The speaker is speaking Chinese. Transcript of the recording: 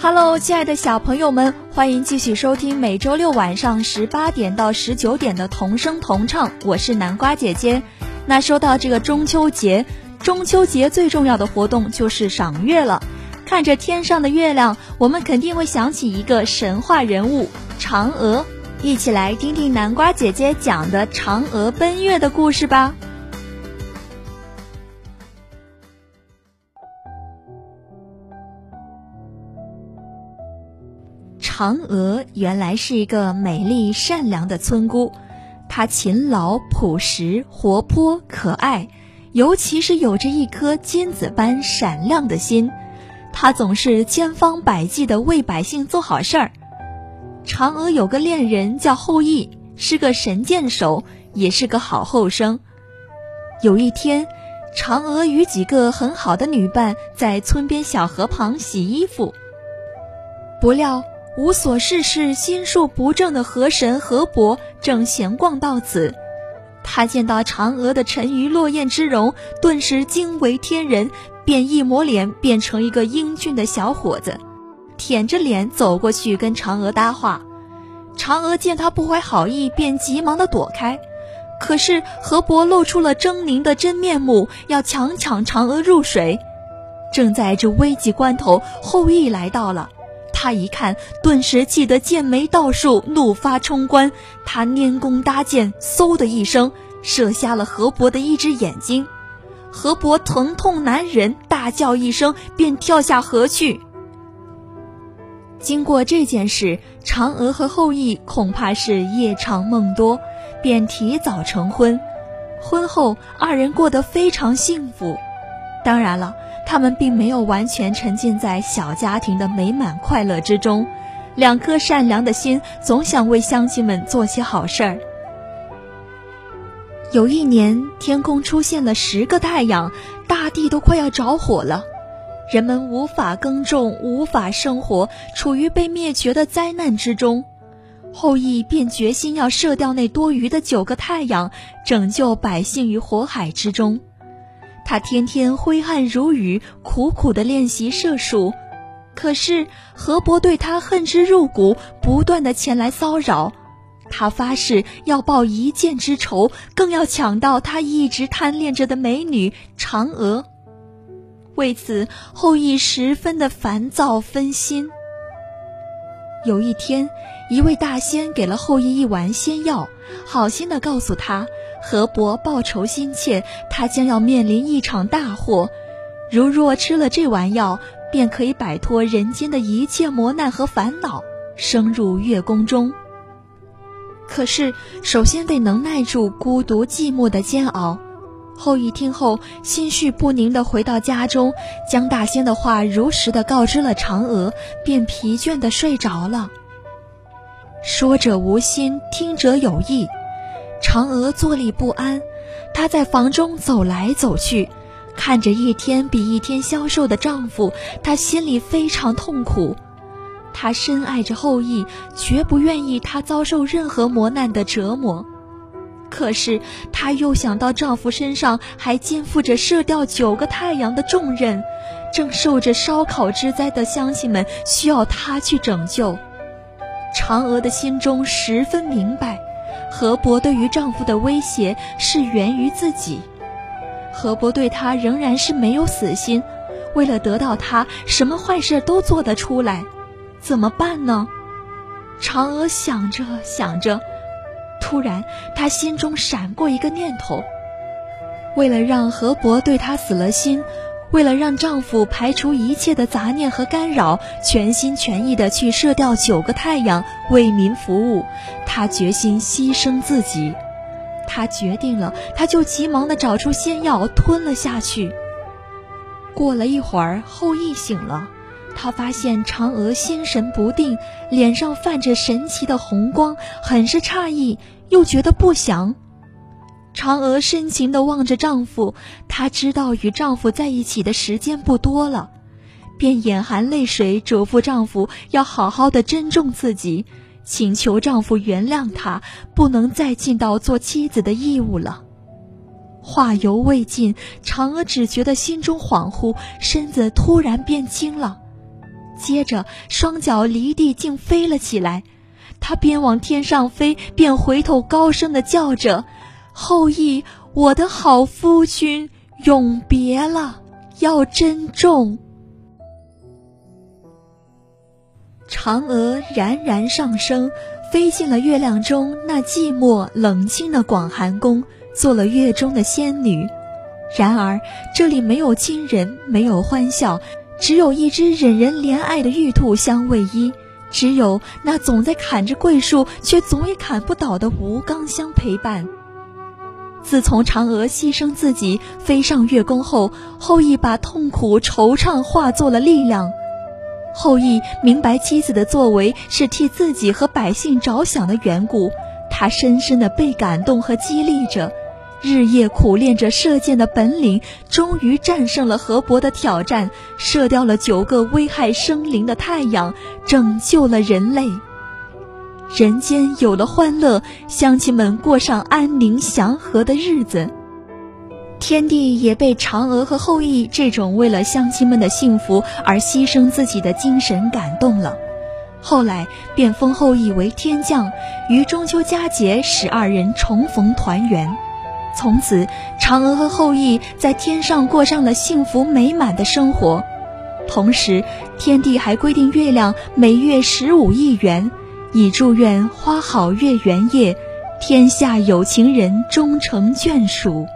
Hello，亲爱的小朋友们，欢迎继续收听每周六晚上十八点到十九点的童声童唱，我是南瓜姐姐。那说到这个中秋节，中秋节最重要的活动就是赏月了。看着天上的月亮，我们肯定会想起一个神话人物——嫦娥。一起来听听南瓜姐姐讲的嫦娥奔月的故事吧。嫦娥原来是一个美丽善良的村姑，她勤劳朴实、活泼可爱，尤其是有着一颗金子般闪亮的心。她总是千方百计地为百姓做好事儿。嫦娥有个恋人叫后羿，是个神箭手，也是个好后生。有一天，嫦娥与几个很好的女伴在村边小河旁洗衣服，不料。无所事事、心术不正的河神河伯正闲逛到此，他见到嫦娥的沉鱼落雁之容，顿时惊为天人，便一抹脸变成一个英俊的小伙子，舔着脸走过去跟嫦娥搭话。嫦娥见他不怀好意，便急忙的躲开。可是河伯露出了狰狞的真面目，要强抢嫦娥入水。正在这危急关头，后羿来到了。他一看，顿时气得剑眉倒竖，怒发冲冠。他拈弓搭箭，嗖的一声，射瞎了河伯的一只眼睛。河伯疼痛难忍，大叫一声，便跳下河去。经过这件事，嫦娥和后羿恐怕是夜长梦多，便提早成婚。婚后，二人过得非常幸福。当然了。他们并没有完全沉浸在小家庭的美满快乐之中，两颗善良的心总想为乡亲们做些好事儿。有一年，天空出现了十个太阳，大地都快要着火了，人们无法耕种，无法生活，处于被灭绝的灾难之中。后羿便决心要射掉那多余的九个太阳，拯救百姓于火海之中。他天天挥汗如雨，苦苦的练习射术，可是河伯对他恨之入骨，不断的前来骚扰。他发誓要报一箭之仇，更要抢到他一直贪恋着的美女嫦娥。为此，后羿十分的烦躁分心。有一天，一位大仙给了后羿一丸仙药，好心的告诉他。河伯报仇心切，他将要面临一场大祸。如若吃了这丸药，便可以摆脱人间的一切磨难和烦恼，升入月宫中。可是，首先得能耐住孤独寂寞的煎熬。后羿听后，心绪不宁地回到家中，将大仙的话如实的告知了嫦娥，便疲倦地睡着了。说者无心，听者有意。嫦娥坐立不安，她在房中走来走去，看着一天比一天消瘦的丈夫，她心里非常痛苦。她深爱着后羿，绝不愿意他遭受任何磨难的折磨。可是她又想到丈夫身上还肩负着射掉九个太阳的重任，正受着烧烤之灾的乡亲们需要她去拯救。嫦娥的心中十分明白。河伯对于丈夫的威胁是源于自己，河伯对她仍然是没有死心，为了得到她，什么坏事都做得出来，怎么办呢？嫦娥想着想着，突然她心中闪过一个念头，为了让河伯对她死了心。为了让丈夫排除一切的杂念和干扰，全心全意地去射掉九个太阳，为民服务，她决心牺牲自己。她决定了，她就急忙地找出仙药吞了下去。过了一会儿，后羿醒了，他发现嫦娥心神不定，脸上泛着神奇的红光，很是诧异，又觉得不祥。嫦娥深情地望着丈夫，她知道与丈夫在一起的时间不多了，便眼含泪水嘱咐丈夫要好好的珍重自己，请求丈夫原谅她，不能再尽到做妻子的义务了。话犹未尽，嫦娥只觉得心中恍惚，身子突然变轻了。接着双脚离地，竟飞了起来。她边往天上飞，边回头高声的叫着：“后羿，我的好夫君，永别了，要珍重。”嫦娥冉冉上升，飞进了月亮中那寂寞冷清的广寒宫，做了月中的仙女。然而这里没有亲人，没有欢笑，只有一只忍人怜爱的玉兔相偎依。只有那总在砍着桂树却总也砍不倒的吴刚相陪伴。自从嫦娥牺牲自己飞上月宫后，后羿把痛苦惆怅化作了力量。后羿明白妻子的作为是替自己和百姓着想的缘故，他深深的被感动和激励着。日夜苦练着射箭的本领，终于战胜了河伯的挑战，射掉了九个危害生灵的太阳，拯救了人类。人间有了欢乐，乡亲们过上安宁祥和的日子。天帝也被嫦娥和后羿这种为了乡亲们的幸福而牺牲自己的精神感动了，后来便封后羿为天将，于中秋佳节使二人重逢团圆。从此，嫦娥和后羿在天上过上了幸福美满的生活。同时，天帝还规定月亮每月十五亿元，以祝愿花好月圆夜，天下有情人终成眷属。